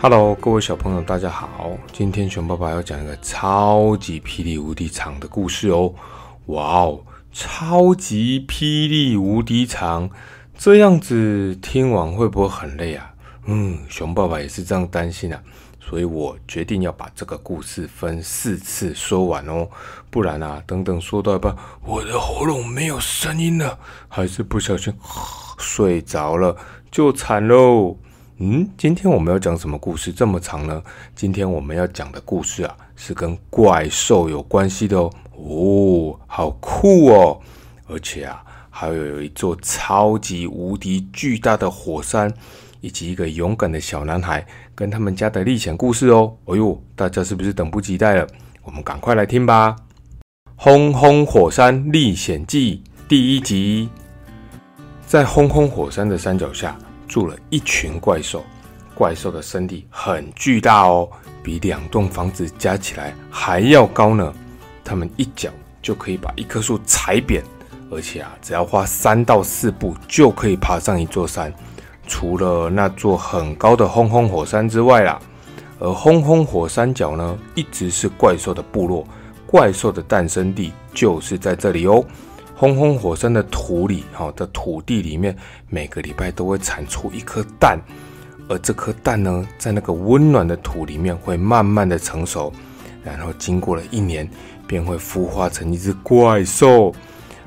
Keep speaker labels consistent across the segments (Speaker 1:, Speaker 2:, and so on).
Speaker 1: Hello，各位小朋友，大家好！今天熊爸爸要讲一个超级霹雳无敌长的故事哦。哇哦，超级霹雳无敌长，这样子听完会不会很累啊？嗯，熊爸爸也是这样担心啊，所以我决定要把这个故事分四次说完哦，不然啊，等等说到一半，我的喉咙没有声音了，还是不小心睡着了，就惨喽。嗯，今天我们要讲什么故事这么长呢？今天我们要讲的故事啊，是跟怪兽有关系的哦。哦，好酷哦！而且啊，还有有一座超级无敌巨大的火山，以及一个勇敢的小男孩跟他们家的历险故事哦。哎呦，大家是不是等不及待了？我们赶快来听吧！《轰轰火山历险记》第一集，在轰轰火山的山脚下。住了一群怪兽，怪兽的身体很巨大哦，比两栋房子加起来还要高呢。他们一脚就可以把一棵树踩扁，而且啊，只要花三到四步就可以爬上一座山。除了那座很高的轰轰火山之外啦，而轰轰火山脚呢，一直是怪兽的部落，怪兽的诞生地就是在这里哦。轰轰火山的土里，哈的土地里面，每个礼拜都会产出一颗蛋，而这颗蛋呢，在那个温暖的土里面会慢慢的成熟，然后经过了一年，便会孵化成一只怪兽。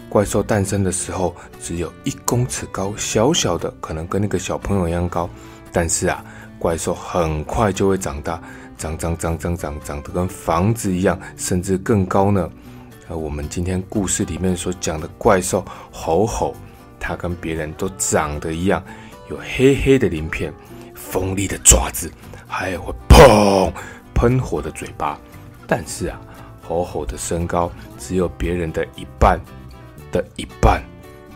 Speaker 1: 怪兽诞生的时候只有一公尺高，小小的，可能跟那个小朋友一样高。但是啊，怪兽很快就会长大，长长长长长，长得跟房子一样，甚至更高呢。而我们今天故事里面所讲的怪兽吼吼，它跟别人都长得一样，有黑黑的鳞片、锋利的爪子，还有会砰喷火的嘴巴。但是啊，吼吼的身高只有别人的一半的一半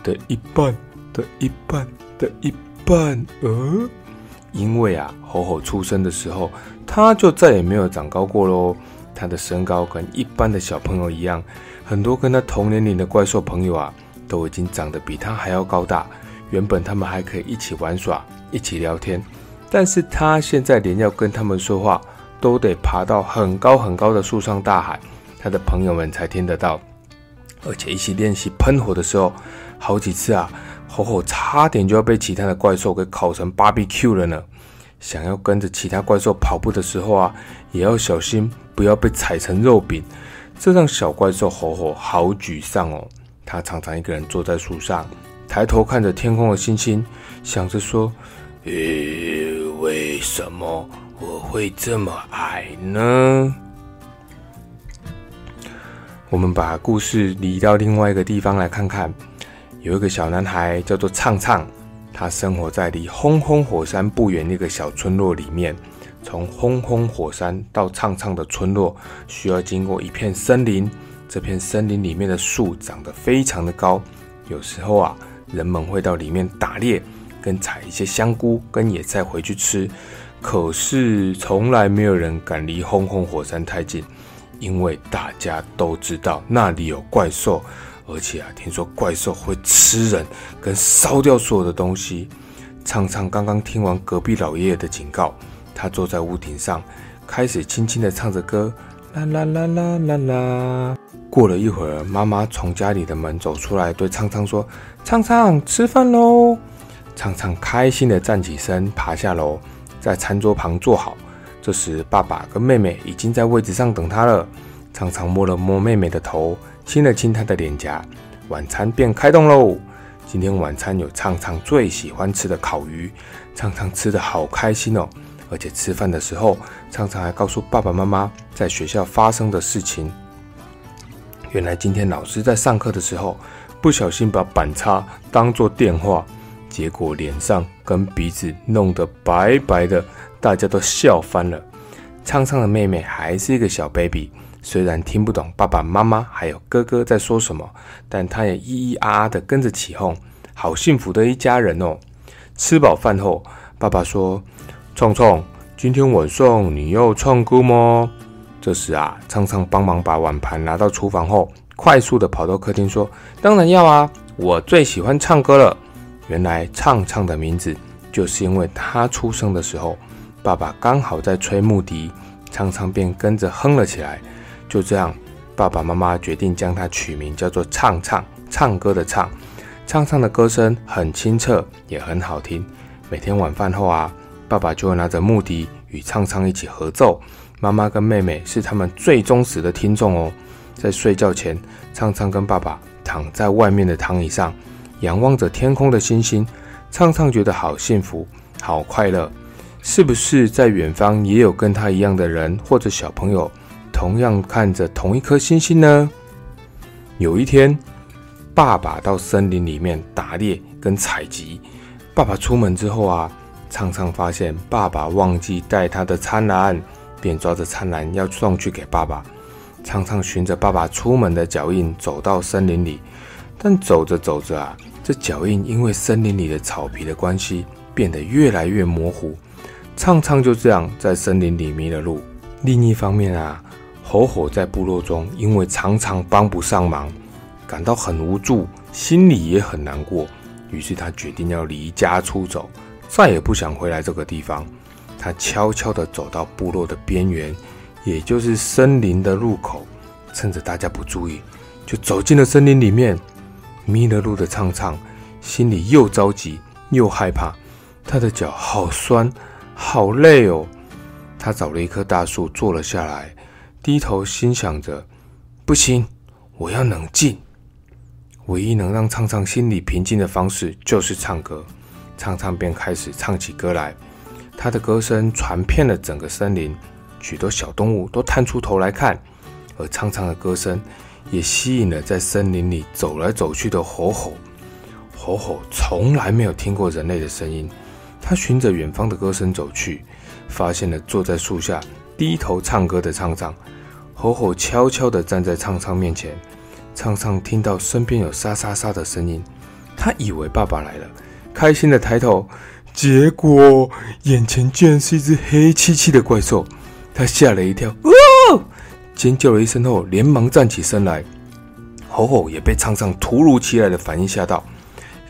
Speaker 1: 的一半的一半的一半。呃，因为啊，吼吼出生的时候，它就再也没有长高过喽。他的身高跟一般的小朋友一样，很多跟他同年龄的怪兽朋友啊，都已经长得比他还要高大。原本他们还可以一起玩耍、一起聊天，但是他现在连要跟他们说话，都得爬到很高很高的树上大喊，他的朋友们才听得到。而且一起练习喷火的时候，好几次啊，吼吼差点就要被其他的怪兽给烤成 BBQ 了呢。想要跟着其他怪兽跑步的时候啊，也要小心，不要被踩成肉饼。这让小怪兽吼吼好沮丧哦。他常常一个人坐在树上，抬头看着天空的星星，想着说：“呃，为什么我会这么矮呢？”我们把故事移到另外一个地方来看看。有一个小男孩叫做畅畅。他生活在离轰轰火山不远那个小村落里面。从轰轰火山到畅畅的村落，需要经过一片森林。这片森林里面的树长得非常的高。有时候啊，人们会到里面打猎，跟采一些香菇跟野菜回去吃。可是从来没有人敢离轰轰火山太近，因为大家都知道那里有怪兽。而且啊，听说怪兽会吃人，跟烧掉所有的东西。畅畅刚刚听完隔壁老爷爷的警告，他坐在屋顶上，开始轻轻地唱着歌，啦啦啦啦啦啦。过了一会儿，妈妈从家里的门走出来，对畅畅说：“畅畅，吃饭喽！”畅畅开心地站起身，爬下楼，在餐桌旁坐好。这时，爸爸跟妹妹已经在位置上等他了。畅畅摸了摸妹妹的头。亲了亲她的脸颊，晚餐便开动喽。今天晚餐有畅畅最喜欢吃的烤鱼，畅畅吃的好开心哦。而且吃饭的时候，畅畅还告诉爸爸妈妈在学校发生的事情。原来今天老师在上课的时候，不小心把板擦当做电话，结果脸上跟鼻子弄得白白的，大家都笑翻了。苍苍的妹妹还是一个小 baby。虽然听不懂爸爸妈妈还有哥哥在说什么，但她也咿咿啊啊的跟着起哄，好幸福的一家人哦！吃饱饭后，爸爸说：“创创，今天晚上你要唱歌吗？”这时啊，畅畅帮忙把碗盘拿到厨房后，快速的跑到客厅说：“当然要啊，我最喜欢唱歌了。”原来畅畅的名字就是因为他出生的时候，爸爸刚好在吹木笛，唱唱便跟着哼了起来。就这样，爸爸妈妈决定将它取名叫做“唱唱”，唱歌的唱。唱唱的歌声很清澈，也很好听。每天晚饭后啊，爸爸就会拿着木笛与唱唱一起合奏。妈妈跟妹妹是他们最忠实的听众哦。在睡觉前，唱唱跟爸爸躺在外面的躺椅上，仰望着天空的星星。唱唱觉得好幸福，好快乐。是不是在远方也有跟他一样的人或者小朋友，同样看着同一颗星星呢？有一天，爸爸到森林里面打猎跟采集。爸爸出门之后啊，唱唱发现爸爸忘记带他的餐篮，便抓着餐篮要送去给爸爸。唱唱循着爸爸出门的脚印走到森林里，但走着走着啊，这脚印因为森林里的草皮的关系，变得越来越模糊。畅畅就这样在森林里迷了路。另一方面啊，吼吼在部落中因为常常帮不上忙，感到很无助，心里也很难过。于是他决定要离家出走，再也不想回来这个地方。他悄悄地走到部落的边缘，也就是森林的入口，趁着大家不注意，就走进了森林里面。迷了路的畅畅心里又着急又害怕，他的脚好酸。好累哦，他找了一棵大树坐了下来，低头心想着：不行，我要冷静。唯一能让畅畅心里平静的方式就是唱歌。唱唱便开始唱起歌来，他的歌声传遍了整个森林，许多小动物都探出头来看，而唱唱的歌声也吸引了在森林里走来走去的吼吼。吼吼从来没有听过人类的声音。他循着远方的歌声走去，发现了坐在树下低头唱歌的唱唱。吼吼悄悄地站在唱唱面前，唱唱听到身边有沙沙沙的声音，他以为爸爸来了，开心地抬头，结果眼前竟然是一只黑漆漆的怪兽。他吓了一跳，哦！尖叫了一声后，连忙站起身来。吼吼也被唱唱突如其来的反应吓到，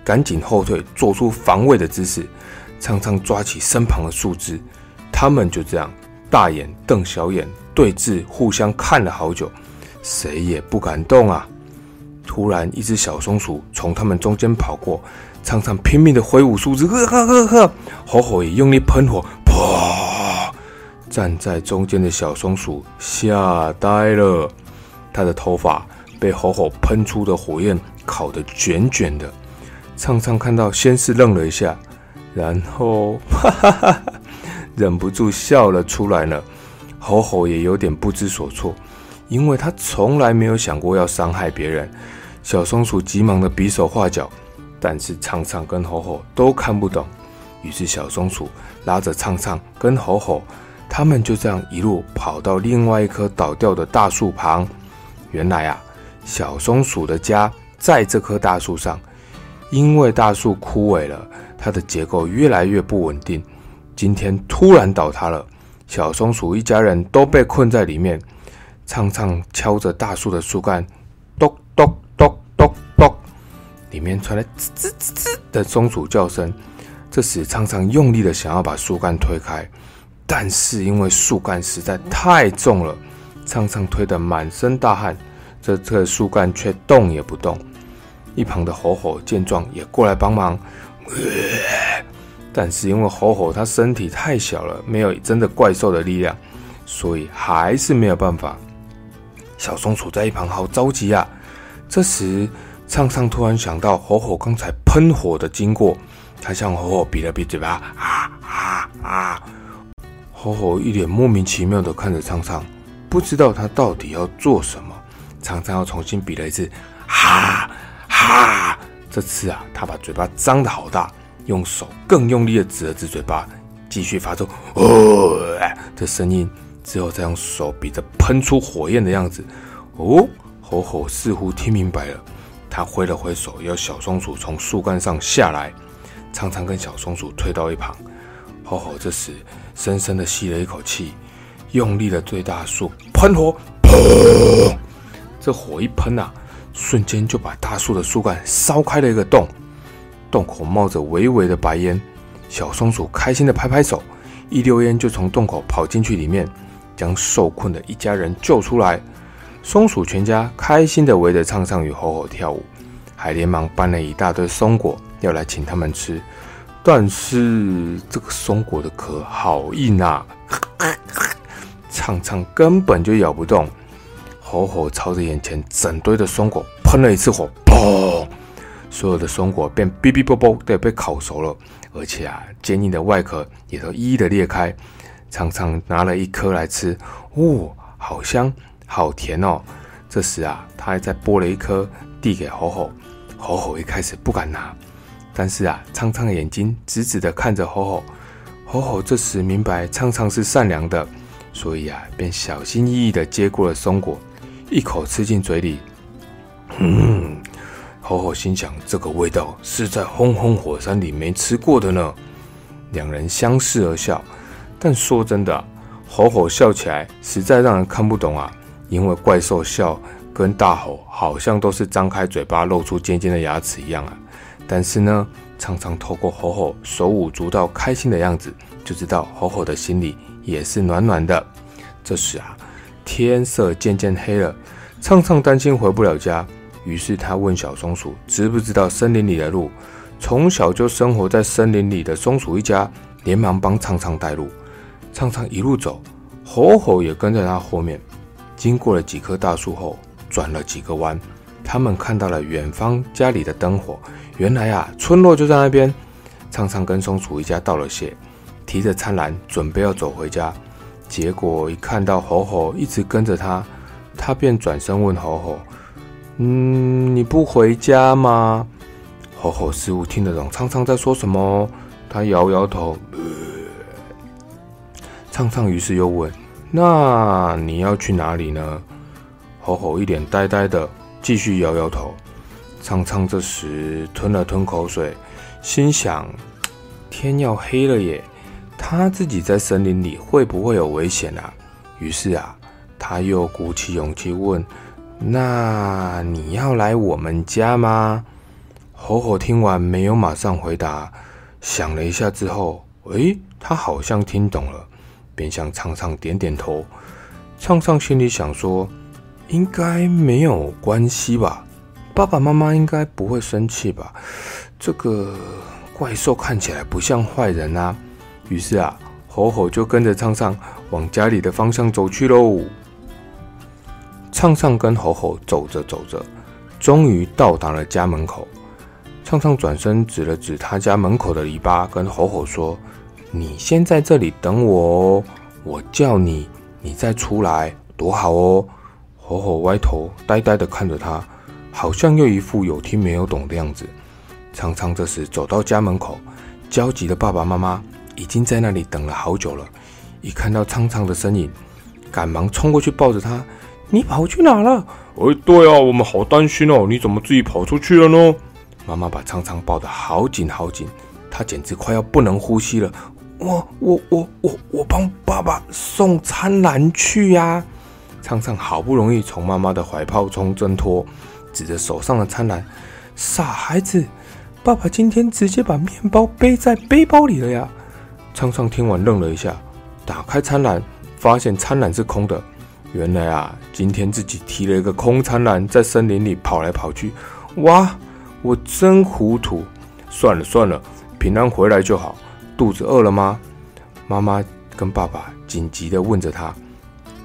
Speaker 1: 赶紧后退，做出防卫的姿势。常常抓起身旁的树枝，他们就这样大眼瞪小眼对峙，互相看了好久，谁也不敢动啊。突然，一只小松鼠从他们中间跑过，常常拼命的挥舞树枝，呵呵呵呵，吼吼也用力喷火，噗！站在中间的小松鼠吓呆了，它的头发被吼吼喷出的火焰烤得卷卷的。畅畅看到，先是愣了一下。然后，哈哈哈，忍不住笑了出来呢。吼吼也有点不知所措，因为他从来没有想过要伤害别人。小松鼠急忙的比手画脚，但是畅畅跟吼吼都看不懂。于是小松鼠拉着畅畅跟吼吼，他们就这样一路跑到另外一棵倒掉的大树旁。原来啊，小松鼠的家在这棵大树上，因为大树枯萎了。它的结构越来越不稳定，今天突然倒塌了，小松鼠一家人都被困在里面。畅畅敲着大树的树干，里面传来吱吱吱吱的松鼠叫声。这时，唱唱用力的想要把树干推开，但是因为树干实在太重了，唱唱推得满身大汗，这这树干却动也不动。一旁的吼吼见状也过来帮忙。但是因为吼吼它身体太小了，没有真的怪兽的力量，所以还是没有办法。小松鼠在一旁好着急啊！这时，唱唱突然想到火火刚才喷火的经过，他向火火比了比嘴巴，啊啊啊！火火一脸莫名其妙的看着唱唱，不知道他到底要做什么。唱唱又重新比了一次，哈哈。这次啊，他把嘴巴张得好大，用手更用力的指了指嘴巴，继续发出“哦”的声音，之后再用手比着喷出火焰的样子。哦，吼吼似乎听明白了，他挥了挥手，要小松鼠从树干上下来。常常跟小松鼠退到一旁。吼吼这时深深的吸了一口气，用力的对大树喷火。砰！这火一喷啊！瞬间就把大树的树干烧开了一个洞，洞口冒着微微的白烟。小松鼠开心的拍拍手，一溜烟就从洞口跑进去里面，将受困的一家人救出来。松鼠全家开心的围着畅畅与吼吼跳舞，还连忙搬了一大堆松果要来请他们吃。但是这个松果的壳好硬啊，畅畅根本就咬不动。吼吼朝着眼前整堆的松果喷了一次火，砰！所有的松果便哔哔啵啵的被烤熟了，而且啊，坚硬的外壳也都一一的裂开。畅畅拿了一颗来吃，哦，好香，好甜哦。这时啊，他还在剥了一颗递给吼吼。吼吼一开始不敢拿，但是啊，苍苍的眼睛直直的看着吼吼。吼吼这时明白苍苍是善良的，所以啊，便小心翼翼的接过了松果。一口吃进嘴里，嗯，吼吼心想：这个味道是在轰轰火山里没吃过的呢。两人相视而笑，但说真的，吼吼笑起来实在让人看不懂啊。因为怪兽笑跟大吼好像都是张开嘴巴露出尖尖的牙齿一样啊。但是呢，常常透过吼吼手舞足蹈开心的样子，就知道吼吼的心里也是暖暖的。这时啊。天色渐渐黑了，畅畅担心回不了家，于是他问小松鼠知不知道森林里的路。从小就生活在森林里的松鼠一家连忙帮畅畅带路。畅畅一路走，吼吼也跟在他后面。经过了几棵大树后，转了几个弯，他们看到了远方家里的灯火。原来啊，村落就在那边。畅畅跟松鼠一家道了谢，提着餐篮准备要走回家。结果一看到吼吼一直跟着他，他便转身问吼吼：“嗯，你不回家吗？”吼吼似乎听得懂畅畅在说什么，他摇摇头。畅畅于是又问：“那你要去哪里呢？”吼吼一脸呆呆的，继续摇摇头。苍苍这时吞了吞口水，心想：“天要黑了耶。”他自己在森林里会不会有危险啊？于是啊，他又鼓起勇气问：“那你要来我们家吗？”吼吼听完没有马上回答，想了一下之后，诶，他好像听懂了，便向畅畅点点头。畅畅心里想说：“应该没有关系吧？爸爸妈妈应该不会生气吧？这个怪兽看起来不像坏人啊。”于是啊，吼吼就跟着畅畅往家里的方向走去喽。畅畅跟吼吼走着走着，终于到达了家门口。畅畅转身指了指他家门口的篱笆，跟吼吼说：“你先在这里等我哦，我叫你，你再出来，多好哦。”吼吼歪头呆呆的看着他，好像又一副有听没有懂的样子。苍苍这时走到家门口，焦急的爸爸妈妈。已经在那里等了好久了，一看到苍苍的身影，赶忙冲过去抱着他。你跑去哪了？
Speaker 2: 哎，对啊，我们好担心哦，你怎么自己跑出去了呢？
Speaker 1: 妈妈把苍苍抱得好紧好紧，他简直快要不能呼吸了。我我我我我帮爸爸送餐篮去呀！畅畅好不容易从妈妈的怀抱中挣脱，指着手上的餐篮，傻孩子，爸爸今天直接把面包背在背包里了呀！畅畅听完愣了一下，打开餐篮，发现餐篮是空的。原来啊，今天自己提了一个空餐篮，在森林里跑来跑去。哇，我真糊涂！算了算了，平安回来就好。肚子饿了吗？妈妈跟爸爸紧急地问着他。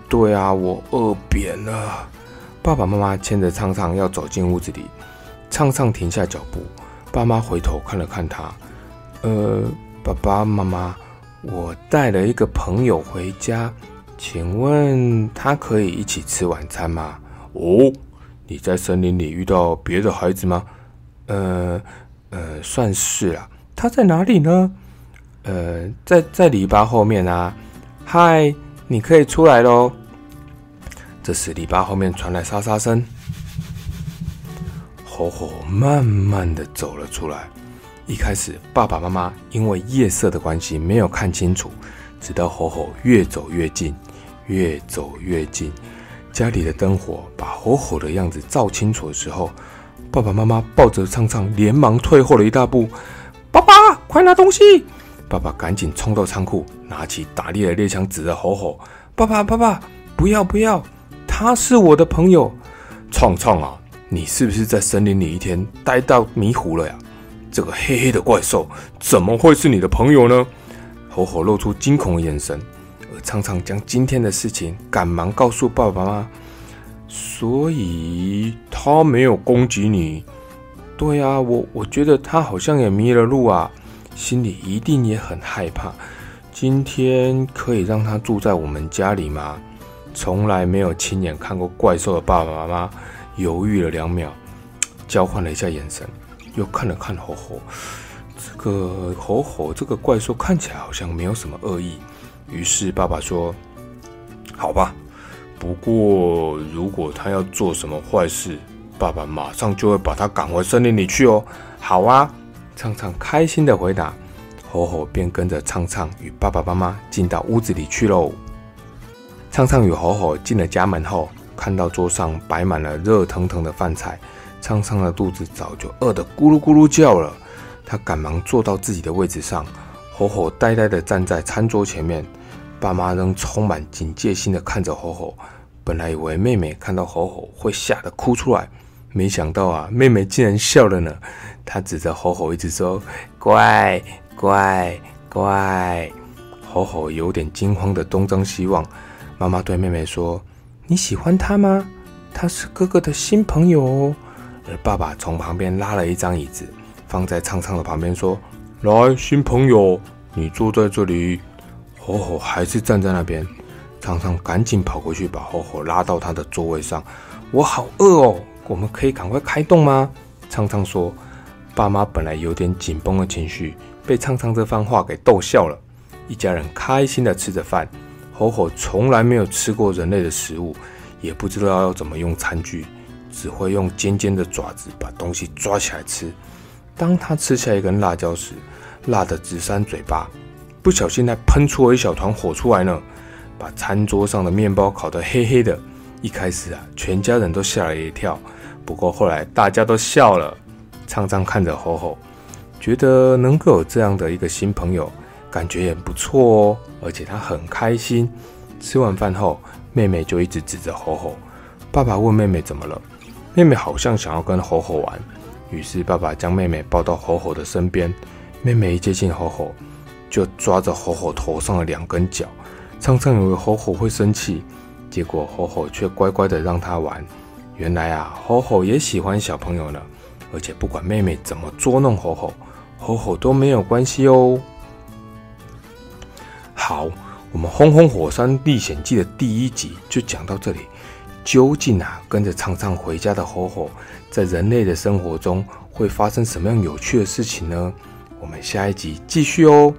Speaker 1: 对啊，我饿扁了。爸爸妈妈牵着畅畅要走进屋子里，畅畅停下脚步。爸妈回头看了看他，呃。爸爸妈妈，我带了一个朋友回家，请问他可以一起吃晚餐吗？
Speaker 2: 哦，你在森林里遇到别的孩子吗？
Speaker 1: 呃呃，算是啊。他在哪里呢？呃，在在篱笆后面啊。嗨，你可以出来喽。这时篱笆后面传来沙沙声，吼吼慢慢的走了出来。一开始，爸爸妈妈因为夜色的关系没有看清楚，直到吼吼越走越近，越走越近，家里的灯火把吼吼的样子照清楚的时候，爸爸妈妈抱着畅畅，连忙退后了一大步。爸爸，快拿东西！爸爸赶紧冲到仓库，拿起打猎的猎枪，指着吼吼：“爸爸，爸爸，不要不要，他是我的朋友。”
Speaker 2: 创创啊，你是不是在森林里一天待到迷糊了呀？这个黑黑的怪兽怎么会是你的朋友呢？
Speaker 1: 吼吼露出惊恐的眼神，而畅畅将今天的事情赶忙告诉爸爸妈妈。所以他没有攻击你？对啊，我我觉得他好像也迷了路啊。心里一定也很害怕。今天可以让他住在我们家里吗？从来没有亲眼看过怪兽的爸爸妈妈犹豫了两秒，交换了一下眼神，又看了看吼吼。这个吼吼，这个怪兽看起来好像没有什么恶意。于是爸爸说：“
Speaker 2: 好吧，不过如果他要做什么坏事，爸爸马上就会把他赶回森林里去哦。”
Speaker 1: 好啊。畅畅开心的回答，吼吼便跟着畅畅与爸爸妈妈进到屋子里去喽。畅畅与吼吼进了家门后，看到桌上摆满了热腾腾的饭菜，畅畅的肚子早就饿得咕噜咕噜叫了。他赶忙坐到自己的位置上，吼吼呆呆的站在餐桌前面，爸妈仍充满警戒心的看着吼吼。本来以为妹妹看到吼吼会吓得哭出来。没想到啊，妹妹竟然笑了呢。她指着吼吼，一直说：“乖乖乖。”吼吼有点惊慌的东张西望。妈妈对妹妹说：“你喜欢他吗？他是哥哥的新朋友哦。”而爸爸从旁边拉了一张椅子，放在畅畅的旁边，说：“
Speaker 2: 来，新朋友，你坐在这里。”吼吼还是站在那边。
Speaker 1: 畅畅赶紧跑过去，把吼吼拉到他的座位上。我好饿哦。我们可以赶快开动吗？畅畅说：“爸妈本来有点紧绷的情绪，被畅畅这番话给逗笑了。一家人开心的吃着饭。吼吼从来没有吃过人类的食物，也不知道要怎么用餐具，只会用尖尖的爪子把东西抓起来吃。当他吃下一根辣椒时，辣得直扇嘴巴，不小心还喷出了一小团火出来呢，把餐桌上的面包烤得黑黑的。一开始啊，全家人都吓了一跳。”不过后来大家都笑了，畅畅看着吼吼，觉得能够有这样的一个新朋友，感觉也不错哦。而且他很开心。吃完饭后，妹妹就一直指着吼吼。爸爸问妹妹怎么了，妹妹好像想要跟吼吼玩。于是爸爸将妹妹抱到吼吼的身边。妹妹一接近吼吼，就抓着吼吼头上的两根脚。畅畅以为吼吼会生气，结果吼吼却乖乖的让他玩。原来啊，吼吼也喜欢小朋友呢，而且不管妹妹怎么捉弄吼吼，吼吼都没有关系哦。好，我们《轰轰火山历险记》的第一集就讲到这里。究竟啊，跟着常常回家的吼吼，在人类的生活中会发生什么样有趣的事情呢？我们下一集继续哦。